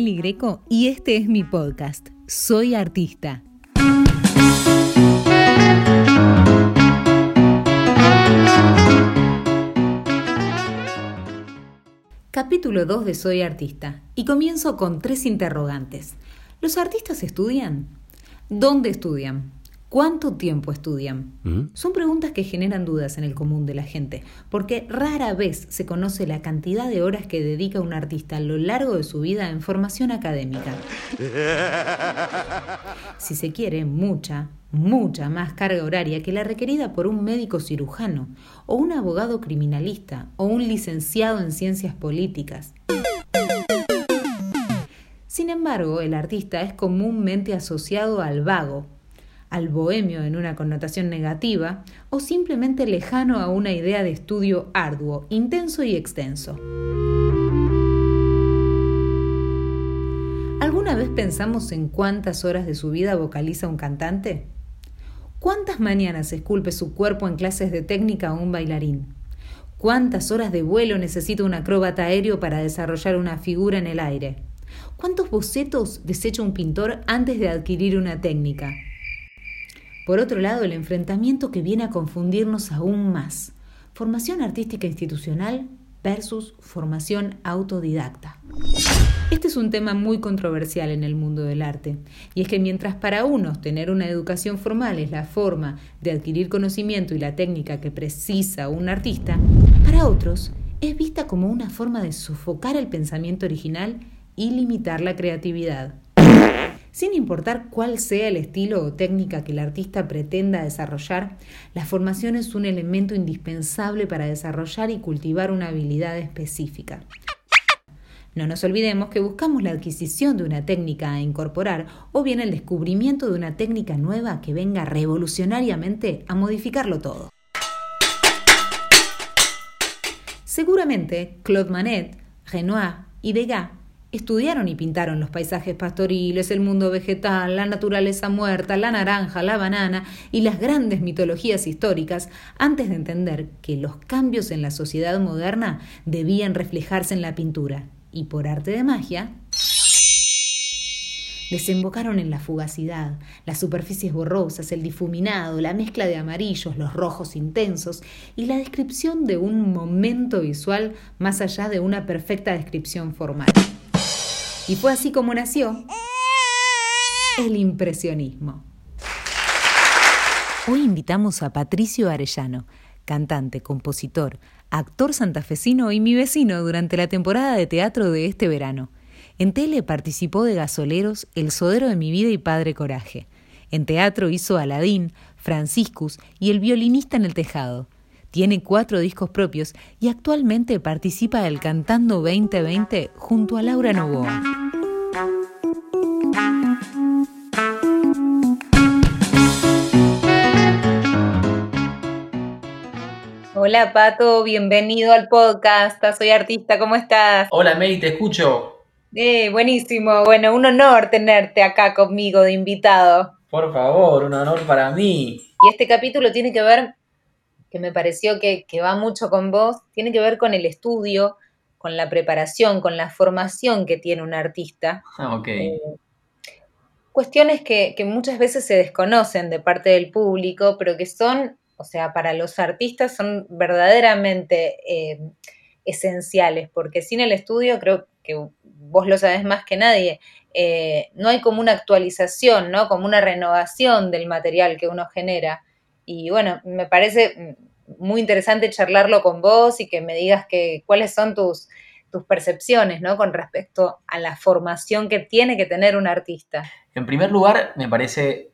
Greco y este es mi podcast. Soy artista. Capítulo 2 de Soy artista. Y comienzo con tres interrogantes. ¿Los artistas estudian? ¿Dónde estudian? ¿Cuánto tiempo estudian? Son preguntas que generan dudas en el común de la gente, porque rara vez se conoce la cantidad de horas que dedica un artista a lo largo de su vida en formación académica. Si se quiere, mucha, mucha más carga horaria que la requerida por un médico cirujano, o un abogado criminalista, o un licenciado en ciencias políticas. Sin embargo, el artista es comúnmente asociado al vago, al bohemio en una connotación negativa o simplemente lejano a una idea de estudio arduo, intenso y extenso. ¿Alguna vez pensamos en cuántas horas de su vida vocaliza un cantante? ¿Cuántas mañanas esculpe su cuerpo en clases de técnica un bailarín? ¿Cuántas horas de vuelo necesita un acróbata aéreo para desarrollar una figura en el aire? ¿Cuántos bocetos desecha un pintor antes de adquirir una técnica? Por otro lado, el enfrentamiento que viene a confundirnos aún más. Formación artística institucional versus formación autodidacta. Este es un tema muy controversial en el mundo del arte, y es que mientras para unos tener una educación formal es la forma de adquirir conocimiento y la técnica que precisa un artista, para otros es vista como una forma de sofocar el pensamiento original y limitar la creatividad. Sin importar cuál sea el estilo o técnica que el artista pretenda desarrollar, la formación es un elemento indispensable para desarrollar y cultivar una habilidad específica. No nos olvidemos que buscamos la adquisición de una técnica a incorporar o bien el descubrimiento de una técnica nueva que venga revolucionariamente a modificarlo todo. Seguramente Claude Manet, Renoir y Degas Estudiaron y pintaron los paisajes pastoriles, el mundo vegetal, la naturaleza muerta, la naranja, la banana y las grandes mitologías históricas antes de entender que los cambios en la sociedad moderna debían reflejarse en la pintura. Y por arte de magia, desembocaron en la fugacidad, las superficies borrosas, el difuminado, la mezcla de amarillos, los rojos intensos y la descripción de un momento visual más allá de una perfecta descripción formal. Y fue así como nació el impresionismo. Hoy invitamos a Patricio Arellano, cantante, compositor, actor santafesino y mi vecino durante la temporada de teatro de este verano. En tele participó de Gasoleros, El Sodero de mi vida y Padre Coraje. En teatro hizo Aladín, Franciscus y El violinista en el tejado. Tiene cuatro discos propios y actualmente participa del Cantando 2020 junto a Laura Novoa. Hola Pato, bienvenido al podcast. Soy artista, ¿cómo estás? Hola Meli, te escucho. Eh, buenísimo. Bueno, un honor tenerte acá conmigo de invitado. Por favor, un honor para mí. Y este capítulo tiene que ver que me pareció que, va mucho con vos, tiene que ver con el estudio, con la preparación, con la formación que tiene un artista. Ah, ok. Eh, cuestiones que, muchas veces se desconocen de parte del público, pero que son, o sea, para los artistas son verdaderamente eh, esenciales, porque sin el estudio, creo que vos lo sabés más que nadie, eh, no hay como una actualización, ¿no? Como una renovación del material que uno genera. Y bueno, me parece muy interesante charlarlo con vos y que me digas que, cuáles son tus, tus percepciones ¿no? con respecto a la formación que tiene que tener un artista. En primer lugar, me parece,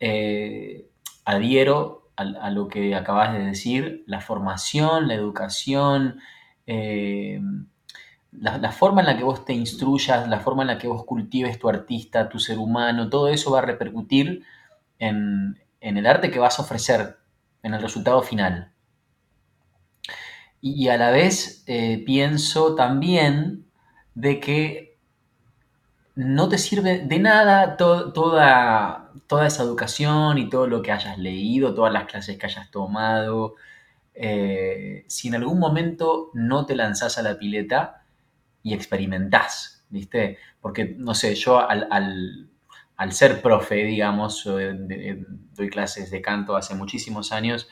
eh, adhiero a, lo que acabas de decir, la formación, la educación, eh, la, forma en la que vos te instruyas, la forma en la que vos cultives tu artista, tu ser humano, todo eso va a repercutir en, en el arte que vas a ofrecer, en el resultado final. Y, a la vez eh, pienso también de que no te sirve de nada toda, toda esa educación y todo lo que hayas leído, todas las clases que hayas tomado, eh, si en algún momento no te lanzás a la pileta y experimentás ¿viste? Porque, no sé, yo al, ser profe, digamos, doy clases de canto hace muchísimos años,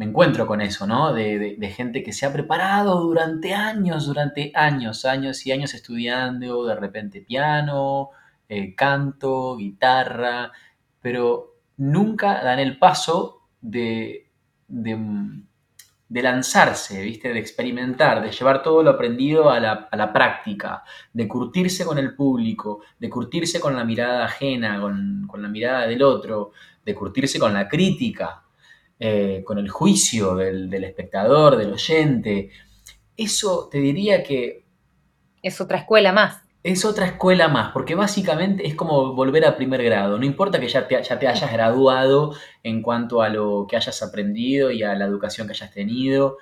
me encuentro con eso, ¿no? De, gente que se ha preparado durante años, durante años, años y años estudiando de repente piano, eh, canto, guitarra, pero nunca dan el paso de, lanzarse, ¿viste? De experimentar, de llevar todo lo aprendido a la, práctica, de curtirse con el público, de curtirse con la mirada ajena, con, con la mirada del otro, de curtirse con la crítica, eh, con el juicio del, espectador, del oyente. Eso te diría que... Es otra escuela más. Es otra escuela más, porque básicamente es como volver a primer grado. No importa que ya te, ya te hayas graduado en cuanto a lo que hayas aprendido y a la educación que hayas tenido.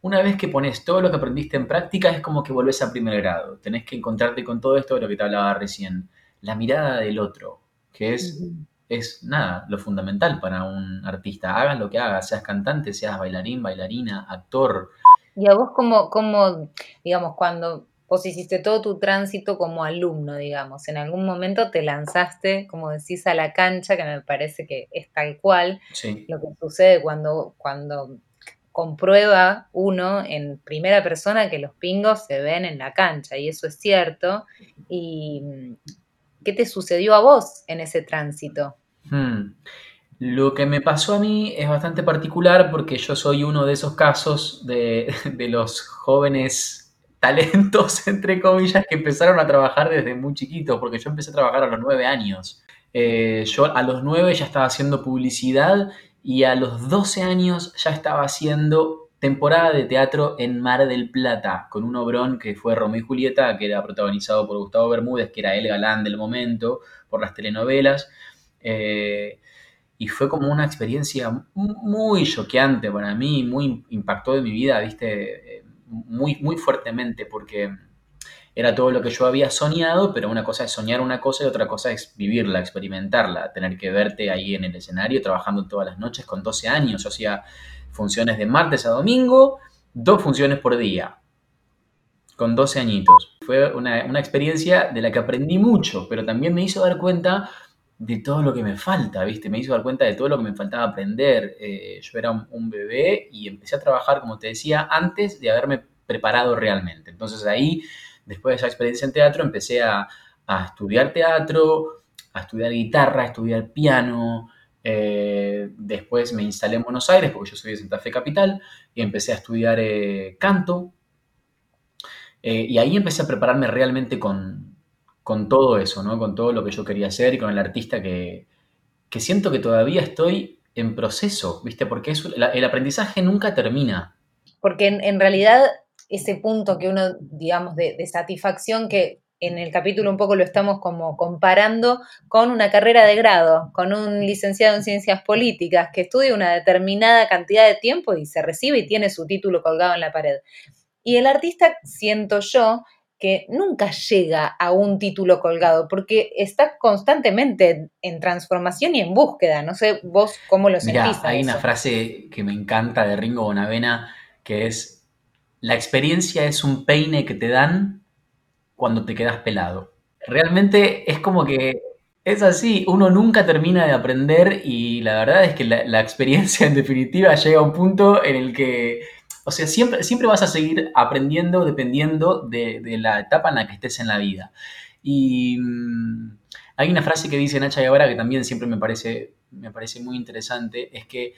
Una vez que pones todo lo que aprendiste en práctica, es como que volvés a primer grado. Tenés que encontrarte con todo esto de lo que te hablaba recién. La mirada del otro, que es es nada, lo fundamental para un artista. Hagas lo que hagas, seas cantante, seas bailarín, bailarina, actor. Y a vos como, como digamos, cuando vos hiciste todo tu tránsito como alumno, digamos, en algún momento te lanzaste, como decís, a la cancha, que me parece que es tal cual lo que sucede cuando, cuando comprueba uno en primera persona que los pingos se ven en la cancha, y eso es cierto. ¿Y qué te sucedió a vos en ese tránsito? Hmm. Lo que me pasó a mí es bastante particular porque yo soy uno de esos casos de, los jóvenes talentos, entre comillas, que empezaron a trabajar desde muy chiquitos, porque yo empecé a trabajar a los nueve años. Eh, yo a los nueve ya estaba haciendo publicidad y a los doce años ya estaba haciendo temporada de teatro en Mar del Plata, con un obrón que fue Romeo y Julieta, que era protagonizado por Gustavo Bermúdez, que era el galán del momento, por las telenovelas. Eh, y fue como una experiencia muy choqueante para mí, muy impactó de mi vida, viste, muy, muy fuertemente, porque era todo lo que yo había soñado, pero una cosa es soñar una cosa y otra cosa es vivirla, experimentarla, tener que verte ahí en el escenario trabajando todas las noches con 12 años, o sea, funciones de martes a domingo, dos funciones por día, con 12 añitos. Fue una, una experiencia de la que aprendí mucho, pero también me hizo dar cuenta de todo lo que me falta, ¿viste? Me hizo dar cuenta de todo lo que me faltaba aprender. Eh, yo era un, bebé y empecé a trabajar, como te decía, antes de haberme preparado realmente. Entonces ahí, después de esa experiencia en teatro, empecé a, estudiar teatro, a estudiar guitarra, a estudiar piano. Eh, después me instalé en Buenos Aires, porque yo soy de Santa Fe Capital, y empecé a estudiar eh, canto. y ahí empecé a prepararme realmente con, con todo eso, ¿no? Con todo lo que yo quería hacer y con el artista que, siento que todavía estoy en proceso, ¿viste? Porque el aprendizaje nunca termina. Porque en, realidad ese punto que uno, digamos, de, de, satisfacción que en el capítulo un poco lo estamos como comparando con una carrera de grado, con un licenciado en ciencias políticas que estudia una determinada cantidad de tiempo y se recibe y tiene su título colgado en la pared. Y el artista, siento yo, que nunca llega a un título colgado, porque está constantemente en transformación y en búsqueda. No sé vos cómo lo sentís. hay una frase que me encanta de Ringo Bonavena que es, la experiencia es un peine que te dan cuando te quedas pelado. Realmente es como que es así, uno nunca termina de aprender y la verdad es que la experiencia en definitiva llega a un punto en el que o sea, siempre, siempre vas a seguir aprendiendo dependiendo de, la etapa en la que estés en la vida. Y mm, hay una frase que dice Nacha Guevara que también siempre me parece, me parece muy interesante, es que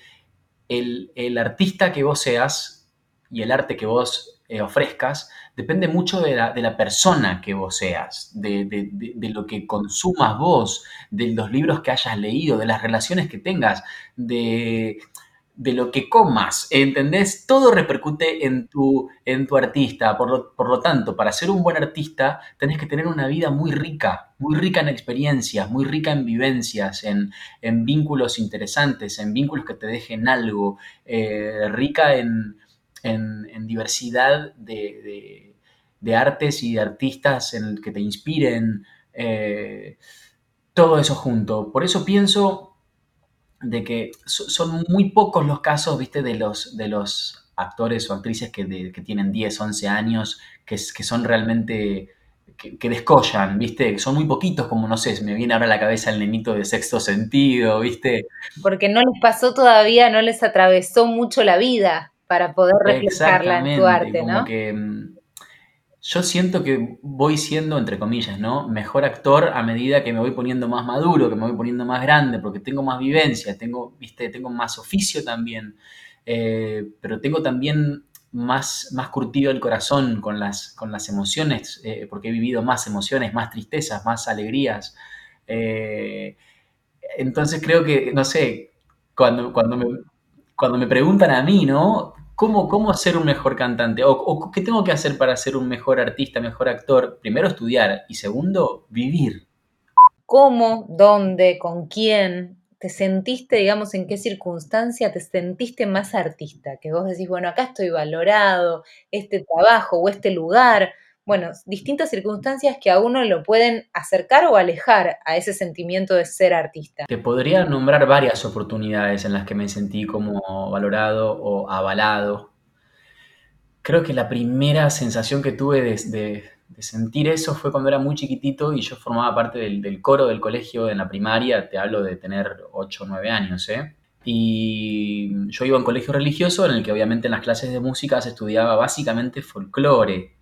el, artista que vos seas y el arte que vos eh, ofrezcas depende mucho de la, persona que vos seas, de, de, lo que consumas vos, de los libros que hayas leído, de las relaciones que tengas, de, de lo que comas, ¿entendés? Todo repercute en tu, en tu artista. Por lo, por lo, tanto, para ser un buen artista, tenés que tener una vida muy rica, muy rica en experiencias, muy rica en vivencias, en, vínculos interesantes, en vínculos que te dejen algo, eh, rica en, diversidad de, artes y de artistas en que te inspiren. Eh, todo eso junto. Por eso pienso de que son muy pocos los casos, viste, de los, de los actores o actrices que, tienen 10, 11 años, que, que son realmente que, descollan, ¿viste? Son muy poquitos, como no sé, me viene ahora a la cabeza el nenito de sexto sentido, ¿viste? Porque no les pasó todavía, no les atravesó mucho la vida para poder reflejarla en tu arte, ¿no? que mm, yo siento que voy siendo, entre comillas, ¿no? Mejor actor a medida que me voy poniendo más maduro, que me voy poniendo más grande, porque tengo más vivencia, tengo, ¿viste? Tengo más oficio también, eh, pero tengo también más, más curtido el corazón con las, con las emociones, eh, porque he vivido más emociones, más tristezas, más alegrías. Eh, entonces creo que, no sé, cuando, cuando, cuando me preguntan a mí, ¿no? ¿Cómo, ¿Cómo ser un mejor cantante? O, qué tengo que hacer para ser un mejor artista, mejor actor? Primero estudiar y segundo, vivir. ¿Cómo? ¿Dónde? ¿Con quién? te sentiste, digamos, en qué circunstancia te sentiste más artista? Que vos decís, bueno, acá estoy valorado, este trabajo o este lugar. Bueno, distintas circunstancias que a uno lo pueden acercar o alejar a ese sentimiento de ser artista. Te podría nombrar varias oportunidades en las que me sentí como valorado o avalado. Creo que la primera sensación que tuve de, de sentir eso fue cuando era muy chiquitito y yo formaba parte del, coro del colegio en la primaria, te hablo de tener 8 o 9 años, ¿eh? Y yo iba a un colegio religioso en el que obviamente en las clases de música se estudiaba básicamente folclore,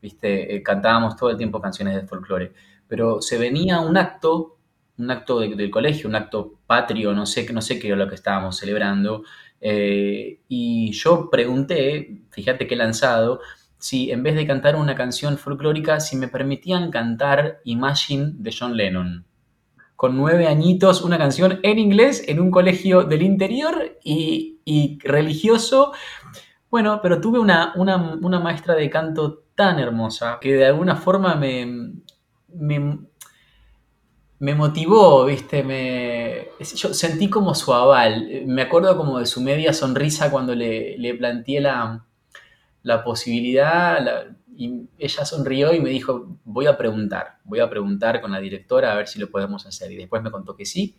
¿viste? Eh, cantábamos todo el tiempo canciones de folclore, pero se venía un acto, un acto del colegio, un acto patrio, no sé, no sé qué era lo que estábamos celebrando, eh, y yo pregunté, fíjate qué lanzado, si en vez de cantar una canción folclórica, si me permitían cantar Imagine de John Lennon. Con nueve añitos, una canción en inglés en un colegio del interior y, religioso. Bueno, pero tuve una, una, maestra de canto tan hermosa que de alguna forma me, me, motivó, ¿viste? Me, yo sentí como su aval. Me acuerdo como de su media sonrisa cuando le, le planteé la, la posibilidad, y ella sonrió y me dijo, voy a preguntar, voy a preguntar con la directora a ver si lo podemos hacer. Y después me contó que sí.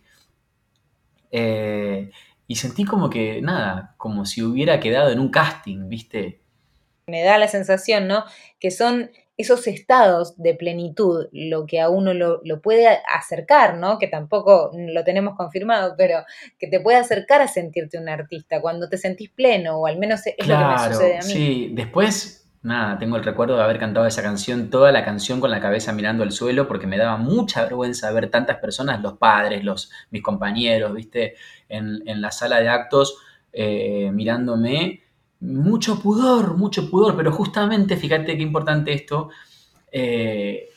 Eh, y sentí como que, nada, como si hubiera quedado en un casting, ¿viste? Me da la sensación, ¿no? Que son esos estados de plenitud, lo que a uno lo, puede acercar, ¿no? Que tampoco lo tenemos confirmado, pero que te puede acercar a sentirte un artista cuando te sentís pleno, o al menos es lo que me sucede a mí. Sí, después, nada, tengo el recuerdo de haber cantado esa canción, toda la canción con la cabeza mirando al suelo, porque me daba mucha vergüenza ver tantas personas, los padres, los, mis compañeros, viste, en, la sala de actos, eh, mirándome mucho pudor, mucho pudor, pero justamente, fíjate qué importante esto, eh,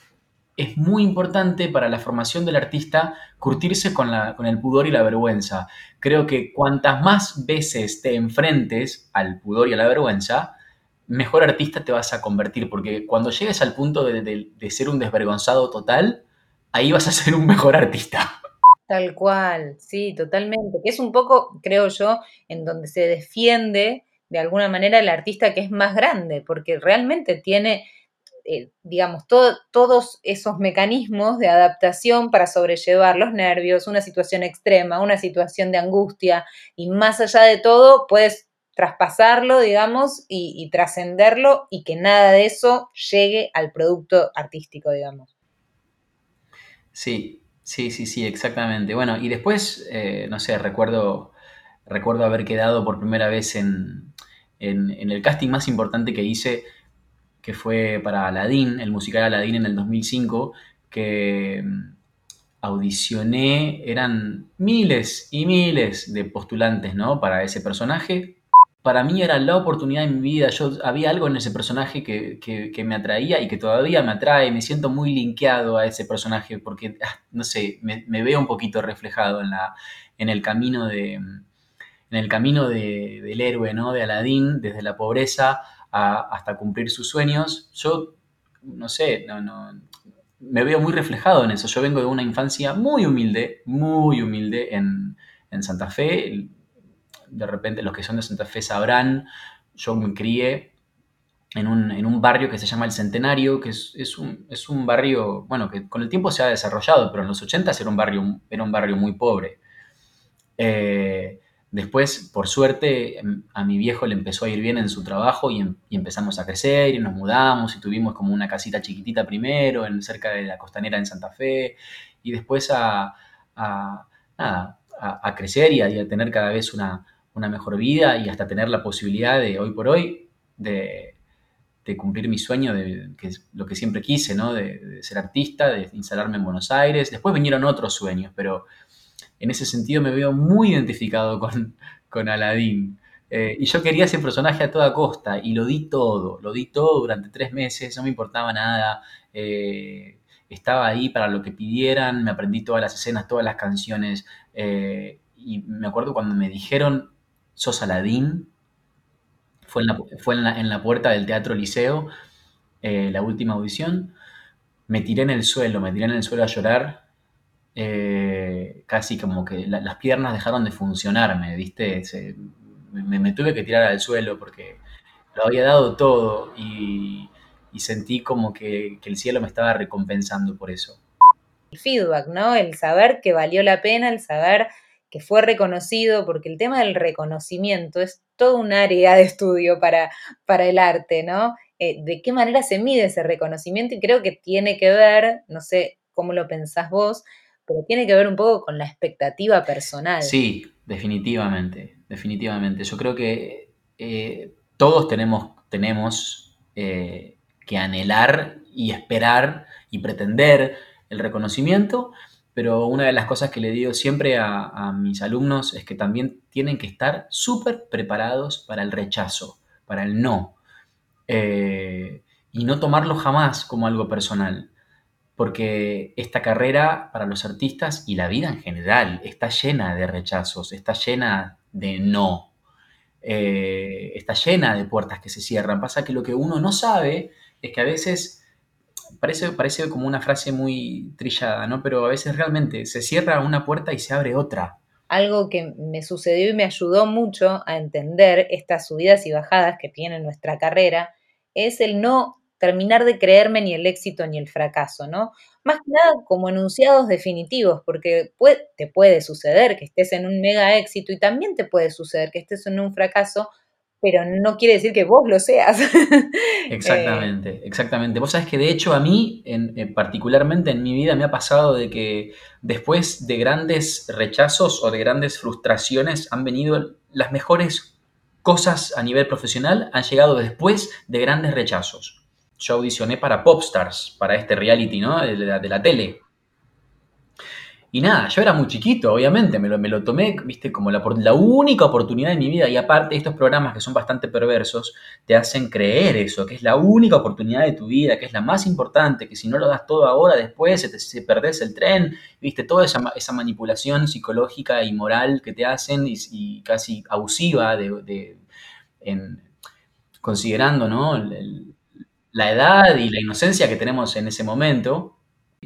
es muy importante para la formación del artista curtirse con, la, con, el pudor y la vergüenza. Creo que cuantas más veces te enfrentes al pudor y a la vergüenza, mejor artista te vas a convertir, porque cuando llegues al punto de, de ser un desvergonzado total, ahí vas a ser un mejor artista. Tal cual, sí, totalmente. Que es un poco, creo yo, en donde se defiende de alguna manera el artista que es más grande, porque realmente tiene, eh, digamos, todos esos mecanismos de adaptación para sobrellevar los nervios, una situación extrema, una situación de angustia, y más allá de todo, puedes traspasarlo, digamos, y, trascenderlo y que nada de eso llegue al producto artístico, digamos. Sí, sí, sí, sí, exactamente. Bueno, y después, eh, no sé, recuerdo, recuerdo haber quedado por primera vez en, en, el casting más importante que hice, que fue para Aladdin, el musical Aladdin en el 2005, que mm, audicioné, eran miles y miles de postulantes, ¿no? Para ese personaje. Para mí era la oportunidad en mi vida. Yo había algo en ese personaje que, me atraía y que todavía me atrae. Me siento muy linkeado a ese personaje porque, ah, no sé, me, me veo un poquito reflejado en, la, en el camino de, en el camino del héroe, ¿no? De Aladín, desde la pobreza hasta cumplir sus sueños. Yo, no sé, no, no, me veo muy reflejado en eso. Yo vengo de una infancia muy humilde, muy humilde en, Santa Fe. De repente los que son de Santa Fe sabrán, yo me crié en un, barrio que se llama El Centenario, que es, un, barrio, bueno, que con el tiempo se ha desarrollado, pero en los 80 era un barrio, era un barrio muy pobre. Eh, Después, por suerte, a mi viejo le empezó a ir bien en su trabajo em, y, empezamos a crecer y nos mudamos y tuvimos como una casita chiquitita primero, en, cerca de la costanera en Santa Fe, y después a, a, crecer y a, tener cada vez una, mejor vida y hasta tener la posibilidad de, hoy por hoy, de, cumplir mi sueño, de, que es lo que siempre quise, ¿no? De, de, ser artista, de instalarme en Buenos Aires. Después vinieron otros sueños, pero en ese sentido me veo muy identificado con, con Aladdin. Eh, y yo quería ese personaje a toda costa y lo di todo, lo di todo durante tres meses, no me importaba nada, eh, estaba ahí para lo que pidieran, me aprendí todas las escenas, todas las canciones eh, y me acuerdo cuando me dijeron, sos Aladdin, fue en la, fue en la, en la puerta del Teatro Liceo, la última audición, me tiré en el suelo, me tiré en el suelo a llorar eh, casi como que las piernas dejaron de funcionarme, ¿viste? me, tuve que tirar al suelo porque lo había dado todo y, sentí como que, el cielo me estaba recompensando por eso. El feedback, ¿no? El saber que valió la pena, el saber que fue reconocido, porque el tema del reconocimiento es todo un área de estudio para, para el arte, ¿no? Eh, de qué manera se mide ese reconocimiento y creo que tiene que ver, no sé cómo lo pensás vos, pero tiene que ver un poco con la expectativa personal. Sí, definitivamente, definitivamente. Yo creo que eh, todos tenemos, tenemos eh, que anhelar y esperar y pretender el reconocimiento, pero una de las cosas que le digo siempre a, mis alumnos es que también tienen que estar súper preparados para el rechazo, para el no, eh, y no tomarlo jamás como algo personal porque esta carrera para los artistas y la vida en general está llena de rechazos, está llena de no, eh, está llena de puertas que se cierran. Pasa que lo que uno no sabe es que a veces, parece, parece como una frase muy trillada, ¿no? Pero a veces realmente se cierra una puerta y se abre otra. Algo que me sucedió y me ayudó mucho a entender estas subidas y bajadas que tiene nuestra carrera es el no terminar de creerme ni el éxito ni el fracaso, ¿no? Más que nada como enunciados definitivos, porque te puede suceder que estés en un mega éxito y también te puede suceder que estés en un fracaso, pero no quiere decir que vos lo seas. Exactamente, exactamente. Vos sabés que de hecho a mí, en, particularmente en mi vida, me ha pasado de que después de grandes rechazos o de grandes frustraciones han venido las mejores cosas a nivel profesional, han llegado después de grandes rechazos yo audicioné para Popstars, para este reality, ¿no? De la, tele. Y nada, yo era muy chiquito, obviamente, me lo, me lo tomé, viste, como la, la, única oportunidad de mi vida. Y aparte, estos programas que son bastante perversos te hacen creer eso, que es la única oportunidad de tu vida, que es la más importante, que si no lo das todo ahora, después se, te, perdés el tren, viste, toda esa, esa, manipulación psicológica y moral que te hacen y, casi abusiva de, en, considerando, ¿no? El, la edad y la inocencia que tenemos en ese momento.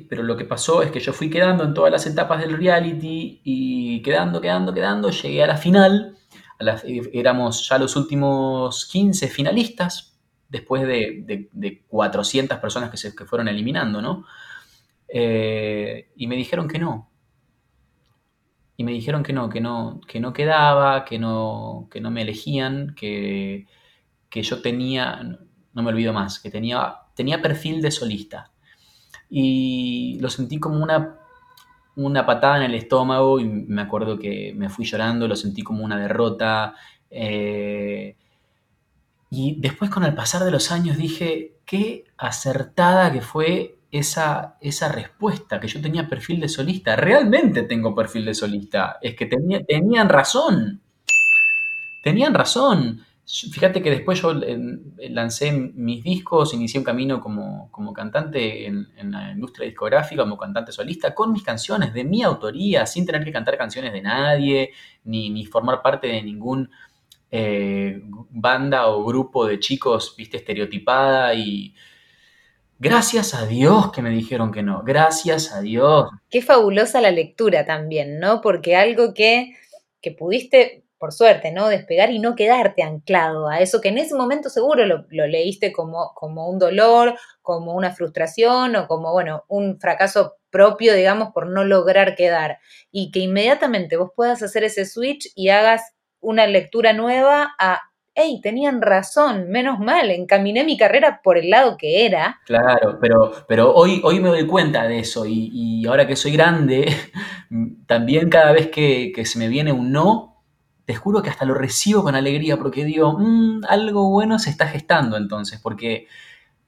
Pero lo que pasó es que yo fui quedando en todas las etapas del reality y quedando, quedando, quedando, llegué a la final. éramos ya los últimos 15 finalistas, después de, 400 personas que se que fueron eliminando, ¿no? Eh, y me dijeron que no. Y me dijeron que no, que no, que no quedaba, que no, que no me elegían, que, que yo tenía, no me olvido más, que tenía, tenía perfil de solista. Y lo sentí como una, una patada en el estómago y me acuerdo que me fui llorando, lo sentí como una derrota. Eh, y después con el pasar de los años dije, qué acertada que fue esa, esa respuesta, que yo tenía perfil de solista. Realmente tengo perfil de solista. Es que tenía, tenían razón. Tenían razón. Fíjate que después yo lancé mis discos, inicié un camino como, cantante en, la industria discográfica, como cantante solista, con mis canciones de mi autoría, sin tener que cantar canciones de nadie, ni, formar parte de ningún eh, banda o grupo de chicos, viste, estereotipada y... Gracias a Dios que me dijeron que no, gracias a Dios. Qué fabulosa la lectura también, ¿no? Porque algo que, que pudiste por suerte, ¿no? Despegar y no quedarte anclado a eso que en ese momento seguro lo, leíste como, como, un dolor, como una frustración o como, bueno, un fracaso propio, digamos, por no lograr quedar. Y que inmediatamente vos puedas hacer ese switch y hagas una lectura nueva a, hey, tenían razón, menos mal, encaminé mi carrera por el lado que era. Claro, pero, pero hoy, hoy me doy cuenta de eso y, ahora que soy grande, también cada vez que, se me viene un no, te juro que hasta lo recibo con alegría porque digo, mm, algo bueno se está gestando entonces, porque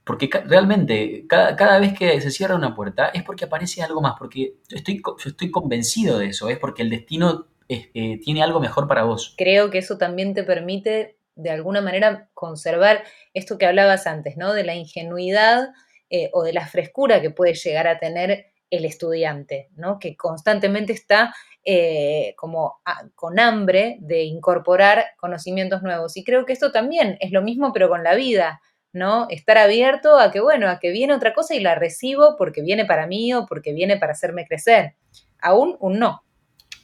porque realmente cada, vez que se cierra una puerta es porque aparece algo más, porque estoy, yo estoy convencido de eso, es porque el destino eh, tiene algo mejor para vos. Creo que eso también te permite de alguna manera conservar esto que hablabas antes, ¿no? De la ingenuidad eh, o de la frescura que puede llegar a tener el estudiante, ¿no? Que constantemente está eh, como con hambre de incorporar conocimientos nuevos. Y creo que esto también es lo mismo, pero con la vida. ¿no? Estar abierto a que, bueno, a que viene otra cosa y la recibo porque viene para mí o porque viene para hacerme crecer. Aún un no.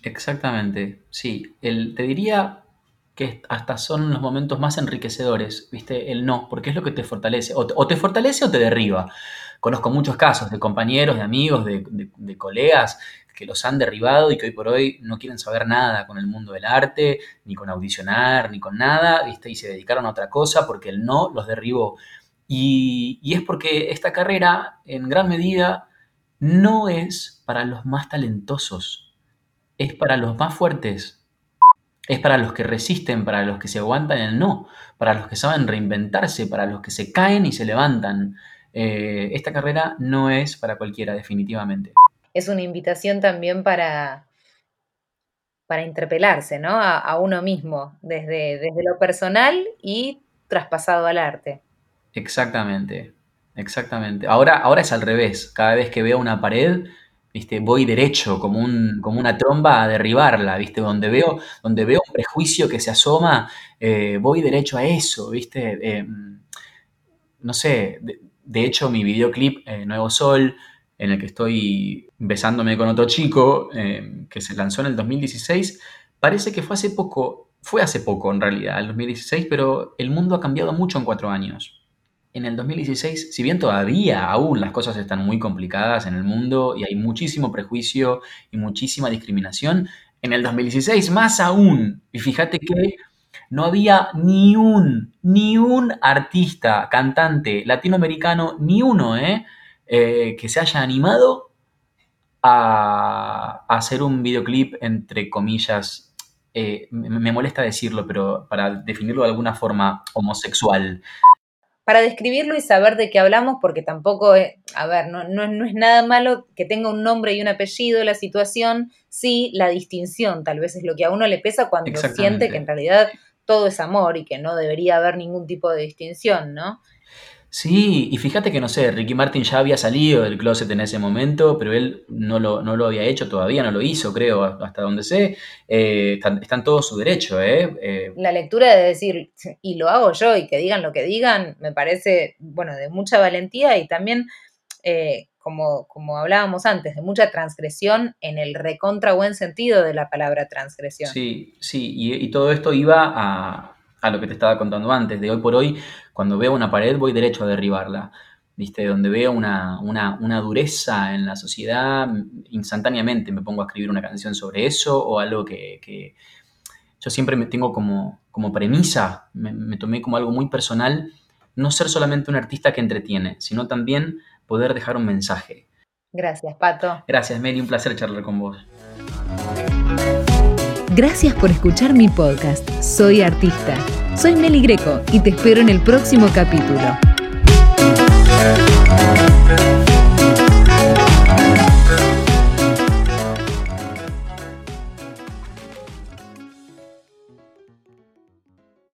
Exactamente, sí. Te diría que hasta son los momentos más enriquecedores, ¿viste? El no, porque es lo que te fortalece. O, te fortalece o te derriba. Conozco muchos casos de compañeros, de amigos, de, colegas que los han derribado y que hoy por hoy no quieren saber nada con el mundo del arte, ni con audicionar, ni con nada, ¿viste? Y se dedicaron a otra cosa porque el no los derribó. Y, y es porque esta carrera, en gran medida, no es para los más talentosos, es para los más fuertes, es para los que resisten, para los que se aguantan el no, para los que saben reinventarse, para los que se caen y se levantan. Eh, esta carrera no es para cualquiera, definitivamente es una invitación también para, para interpelarse, ¿no? A, uno mismo, desde, desde lo personal y traspasado al arte. Exactamente, exactamente. Ahora, ahora es al revés. Cada vez que veo una pared, ¿viste? voy derecho, como, un, como una tromba a derribarla, ¿viste? Donde veo, donde veo un prejuicio que se asoma, eh, voy derecho a eso, ¿viste? Eh, no sé, de, hecho mi videoclip eh, Nuevo Sol en el que estoy besándome con otro chico, eh, que se lanzó en el 2016, parece que fue hace poco, fue hace poco en realidad, el 2016, pero el mundo ha cambiado mucho en cuatro años. En el 2016, si bien todavía aún las cosas están muy complicadas en el mundo y hay muchísimo prejuicio y muchísima discriminación, en el 2016 más aún, y fíjate que no había ni un, ni un artista, cantante latinoamericano, ni uno, ¿eh? Eh, que se haya animado a, hacer un videoclip, entre comillas, eh, me, molesta decirlo, pero para definirlo de alguna forma, homosexual. Para describirlo y saber de qué hablamos, porque tampoco, es, a ver, no, no, es nada malo que tenga un nombre y un apellido la situación, sí la distinción, tal vez es lo que a uno le pesa cuando siente que en realidad todo es amor y que no debería haber ningún tipo de distinción, ¿no? Sí, y fíjate que no sé, Ricky Martin ya había salido del closet en ese momento, pero él no lo, no lo había hecho todavía, no lo hizo, creo, hasta donde sé. Eh, están, están todos su derecho, ¿eh? ¿eh? La lectura de decir, y lo hago yo, y que digan lo que digan, me parece, bueno, de mucha valentía y también, eh, como, como hablábamos antes, de mucha transgresión en el recontra buen sentido de la palabra transgresión. Sí, sí, y todo esto iba a, a lo que te estaba contando antes, de hoy por hoy, cuando veo una pared voy derecho a derribarla. ¿Viste? Donde veo una, dureza en la sociedad, instantáneamente me pongo a escribir una canción sobre eso o algo que, yo siempre me tengo como, como premisa, me, tomé como algo muy personal, no ser solamente un artista que entretiene, sino también poder dejar un mensaje. Gracias, Pato. Gracias, Mary, un placer charlar con vos. Gracias por escuchar mi podcast. Soy artista. Soy Meli Greco y te espero en el próximo capítulo.